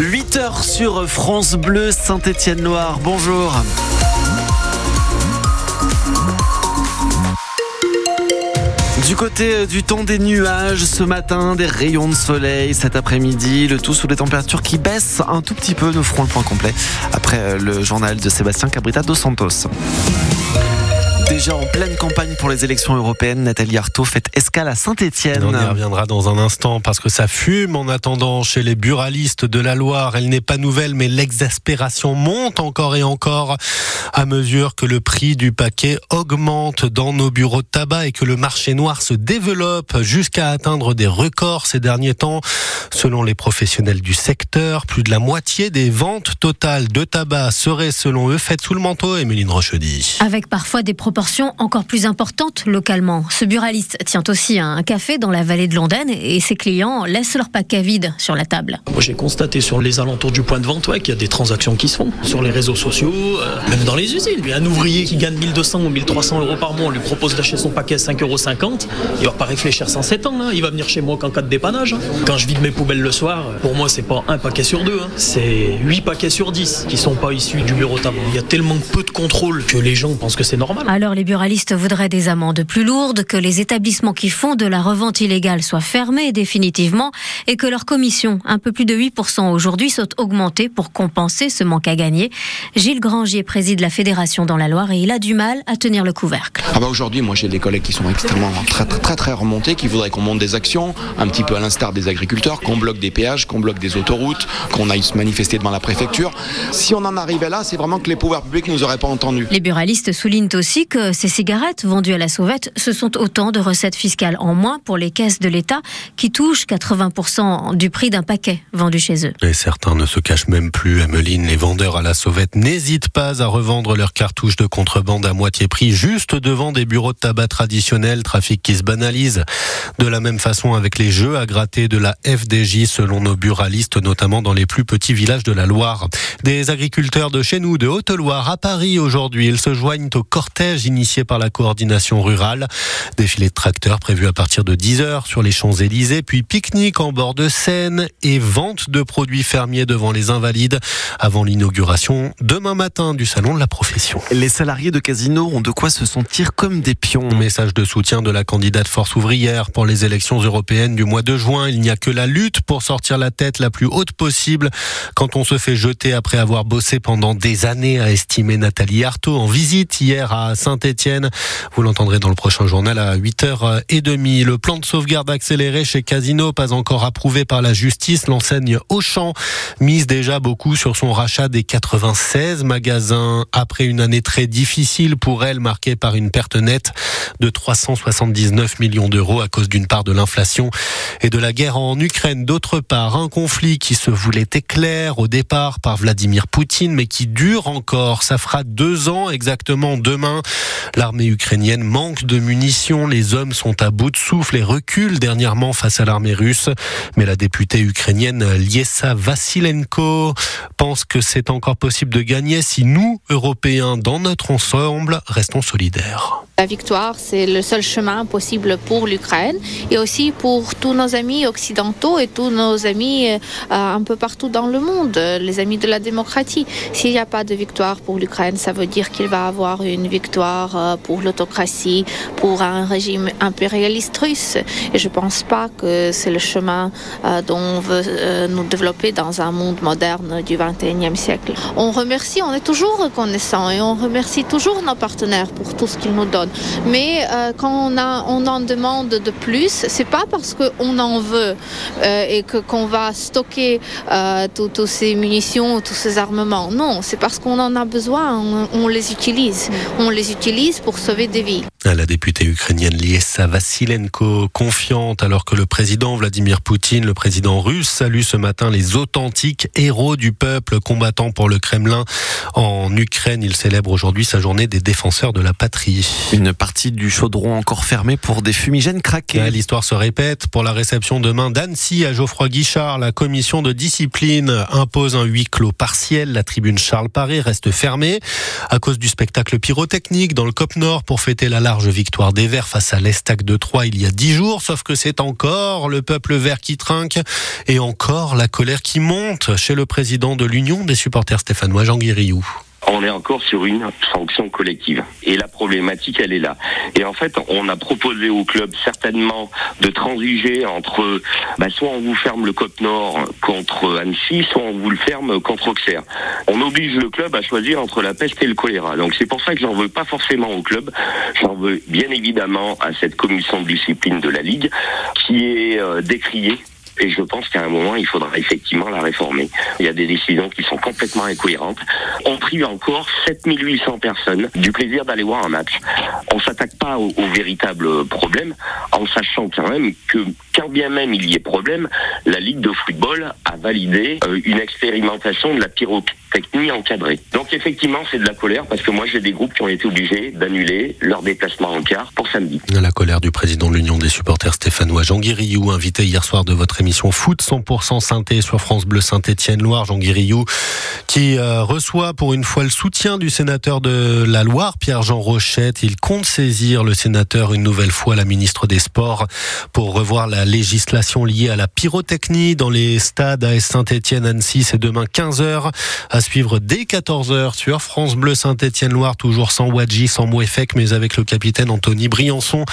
8h sur France Bleu Saint-Étienne-Loire. Bonjour. Du côté du temps des nuages, ce matin, des rayons de soleil cet après-midi, le tout sous des températures qui baissent un tout petit peu. Nous ferons le point complet après le journal de Sébastien Cabrita dos Santos. Déjà en pleine campagne pour les élections européennes, Nathalie Arthaud fait escale à Saint-Etienne. On y reviendra dans un instant parce que ça fume en attendant chez les buralistes de la Loire. Elle n'est pas nouvelle, mais l'exaspération monte encore et encore à mesure que le prix du paquet augmente dans nos bureaux de tabac et que le marché noir se développe jusqu'à atteindre des records ces derniers temps. Selon les professionnels du secteur, plus de la moitié des ventes totales de tabac seraient selon eux faites sous le manteau, Emeline Rochedy. Avec parfois des proportions encore plus importantes localement. Ce buraliste tient aussi un café dans la vallée de Londaine et ses clients laissent leur paquet vide sur la table. J'ai constaté sur les alentours du point de vente ouais, qu'il y a des transactions qui se font sur les réseaux sociaux, euh, même dans les usines. Un ouvrier qui gagne 1200 ou 1300 euros par mois, on lui propose d'acheter son paquet à 5,50 euros, il va pas réfléchir sans 7 ans. Hein. Il va venir chez moi qu'en cas de dépannage. Hein. Quand je vide mes poubelles le soir, pour moi c'est pas un paquet sur deux, hein. c'est 8 paquets sur 10 qui sont pas issus du bureau tabac. Il y a tellement peu de contrôle que les gens pensent que c'est normal. Alors les buralistes voudraient des amendes plus lourdes, que les établissements qui font de la revente illégale soient fermés définitivement et que leur commission, un peu plus de 8% aujourd'hui, soit augmentée pour compenser ce manque à gagner. Gilles Grangier préside la fédération dans la Loire et il a du mal à tenir le couvercle. Ah bah aujourd'hui, moi j'ai des collègues qui sont extrêmement très très très, très remontés, qui voudraient qu'on monte des actions, un petit peu à l'instar des agriculteurs, qu'on bloque des péages, qu'on bloque des autoroutes, qu'on aille se manifester devant la préfecture. Si on en arrivait là, c'est vraiment que les pouvoirs publics nous auraient pas entendus. Les buralistes soulignent aussi que ces cigarettes vendues à la sauvette, ce sont autant de recettes fiscales en moins pour les caisses de l'État qui touchent 80% du prix d'un paquet vendu chez eux. Et certains ne se cachent même plus, Emeline. Les vendeurs à la sauvette n'hésitent pas à revendre leurs cartouches de contrebande à moitié prix juste devant des bureaux de tabac traditionnels, trafic qui se banalise. De la même façon avec les jeux à gratter de la FDJ selon nos buralistes, notamment dans les plus petits villages de la Loire. Des agriculteurs de chez nous, de Haute-Loire, à Paris aujourd'hui, ils se joignent au cortège initié par la coordination rurale. Défilé de tracteurs prévu à partir de 10h sur les Champs-Élysées, puis pique-nique en bord de Seine et vente de produits fermiers devant les Invalides avant l'inauguration demain matin du Salon de la Profession. Les salariés de Casino ont de quoi se sentir comme des pions. Message de soutien de la candidate Force ouvrière pour les élections européennes du mois de juin. Il n'y a que la lutte pour sortir la tête la plus haute possible quand on se fait jeter après avoir bossé pendant des années, a estimé Nathalie Arthaud en visite hier à Saint-Étienne. Vous l'entendrez dans le prochain journal à 8h30. Le plan de sauvegarde accéléré chez Casino, pas encore approuvé par la justice, l'enseigne Auchan mise déjà beaucoup sur son rachat des 96 magasins après une année très difficile pour elle, marquée par une perte nette de 379 millions d'euros à cause d'une part de l'inflation et de la guerre en Ukraine. D'autre part, un conflit qui se voulait éclair au départ par Vladimir Poutine, mais qui dure encore. Ça fera deux ans exactement demain. L'armée ukrainienne manque de munitions, les hommes sont à bout de souffle et reculent dernièrement face à l'armée russe. Mais la députée ukrainienne Liesa Vassilenko pense que c'est encore possible de gagner si nous, Européens, dans notre ensemble, restons solidaires. La victoire, c'est le seul chemin possible pour l'Ukraine et aussi pour tous nos amis occidentaux et tous nos amis euh, un peu partout dans le monde, les amis de la démocratie. S'il n'y a pas de victoire pour l'Ukraine, ça veut dire qu'il va avoir une victoire euh, pour l'autocratie, pour un régime impérialiste russe. Et je ne pense pas que c'est le chemin euh, dont on veut nous développer dans un monde moderne du 21e siècle. On remercie, on est toujours reconnaissant et on remercie toujours nos partenaires pour tout ce qu'ils nous donnent. Mais euh, quand on, a, on en demande de plus, c'est pas parce qu'on en veut euh, et que qu'on va stocker euh, toutes ces munitions, tous ces armements. Non, c'est parce qu'on en a besoin, on, les utilise. On les utilise pour sauver des vies. La députée ukrainienne Liesa Vassilenko, confiante alors que le président Vladimir Poutine, le président russe, salue ce matin les authentiques héros du peuple combattant pour le Kremlin. En Ukraine, il célèbre aujourd'hui sa journée des défenseurs de la patrie. Une partie du chaudron encore fermée pour des fumigènes craqués. L'histoire se répète. Pour la réception demain d'Annecy à Geoffroy Guichard, la commission de discipline impose un huis clos partiel. La tribune Charles Paré reste fermée à cause du spectacle pyrotechnique dans le COP Nord pour fêter la large victoire des Verts face à l'Estac de Troyes il y a dix jours, sauf que c'est encore le peuple vert qui trinque et encore la colère qui monte chez le président de l'Union. Des supporters stéphanois, Jean Guirillou on est encore sur une sanction collective. Et la problématique, elle est là. Et en fait, on a proposé au club certainement de transiger entre, bah, soit on vous ferme le Côte Nord contre Annecy, soit on vous le ferme contre Auxerre. On oblige le club à choisir entre la peste et le choléra. Donc c'est pour ça que j'en veux pas forcément au club. J'en veux bien évidemment à cette commission de discipline de la Ligue qui est euh, décriée et je pense qu'à un moment, il faudra effectivement la réformer. Il y a des décisions qui sont complètement incohérentes. On prive encore 7800 personnes du plaisir d'aller voir un match. On s'attaque pas au, au, véritable problème en sachant quand même que quand bien même il y ait problème, la Ligue de football a validé euh, une expérimentation de la pyrotechnie encadrée. Donc effectivement, c'est de la colère parce que moi j'ai des groupes qui ont été obligés d'annuler leur déplacement en car pour samedi. La colère du président de l'Union des supporters stéphanois Jean Guirillou, invité hier soir de votre émission Foot 100% synthé sur France Bleu Saint-Étienne-Loire. Jean Guirillou qui euh, reçoit pour une fois le soutien du sénateur de la Loire, Pierre-Jean Rochette. Il compte saisir le sénateur une nouvelle fois, la ministre des Sports, pour revoir la législation liée à la pyrotechnie dans les stades à Saint-Étienne, Annecy. C'est demain 15h à suivre dès 14h sur France Bleu Saint-Étienne-Loire, toujours sans Wadji, sans Mouefek, mais avec le capitaine Anthony Briançon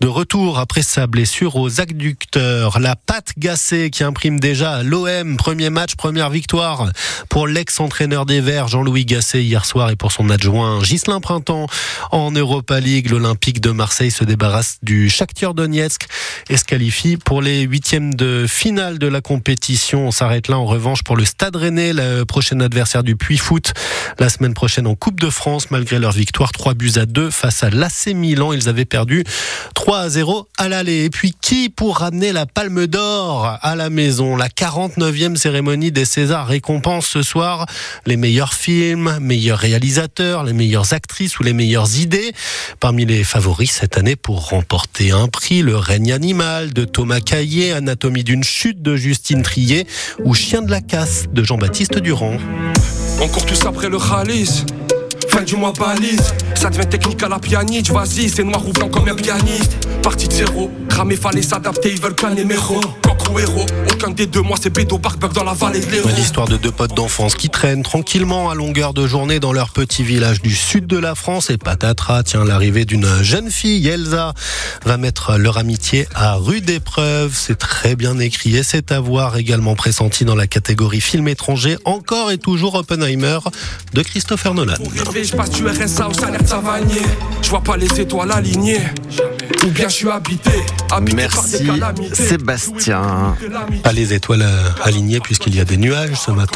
de retour après sa blessure aux adducteurs. La patte gassée qui imprime déjà l'OM. Premier match, première victoire pour l'ex-entraîneur des Verts, Jean-Louis Gasset, hier soir, et pour son adjoint Ghislain Printemps en Europa League. L'Olympique de Marseille se débarrasse du Shakhtar Donetsk et se qualifie pour les huitièmes de finale de la compétition. On s'arrête là en revanche pour le Stade Rennais, le prochain adversaire du Puy Foot. La semaine prochaine en Coupe de France, malgré leur victoire 3 buts à 2 face à l'AC Milan. Ils avaient perdu 3 à 0 à l'aller. Et puis qui pour ramener la Palme d'Or à la maison? La 49e cérémonie des Césars récompense ce soir les meilleurs films, meilleurs réalisateurs, les meilleures actrices ou les meilleures idées. Parmi les favoris cette année pour remporter un prix, le règne animal de Thomas Caillé, Anatomie d'une chute de Justine Trier ou Chien de la casse de Jean-Baptiste Durand. On court tous après le Khalis. Fin du mois balise, ça devient technique à la pianiste. Vas-y, c'est noir ou blanc comme un pianiste. Partie de zéro, cramé, fallait s'adapter, ils veulent calmer mes héros. ou héros, aucun des deux, moi c'est Bédo Barbuck dans la vallée de l'héros. L'histoire de deux potes d'enfance qui traînent tranquillement à longueur de journée dans leur petit village du sud de la France. Et patatras, tiens, l'arrivée d'une jeune fille, Elsa, va mettre leur amitié à rude épreuve. C'est très bien écrit et c'est à voir également pressenti dans la catégorie film étranger. Encore et toujours Oppenheimer de Christopher Nolan. Je passe du RSA au salaire de Savanier. Je vois pas les étoiles alignées. Ou bien je suis habité. habité Merci Sébastien. Pas les étoiles alignées puisqu'il y a des nuages ce matin.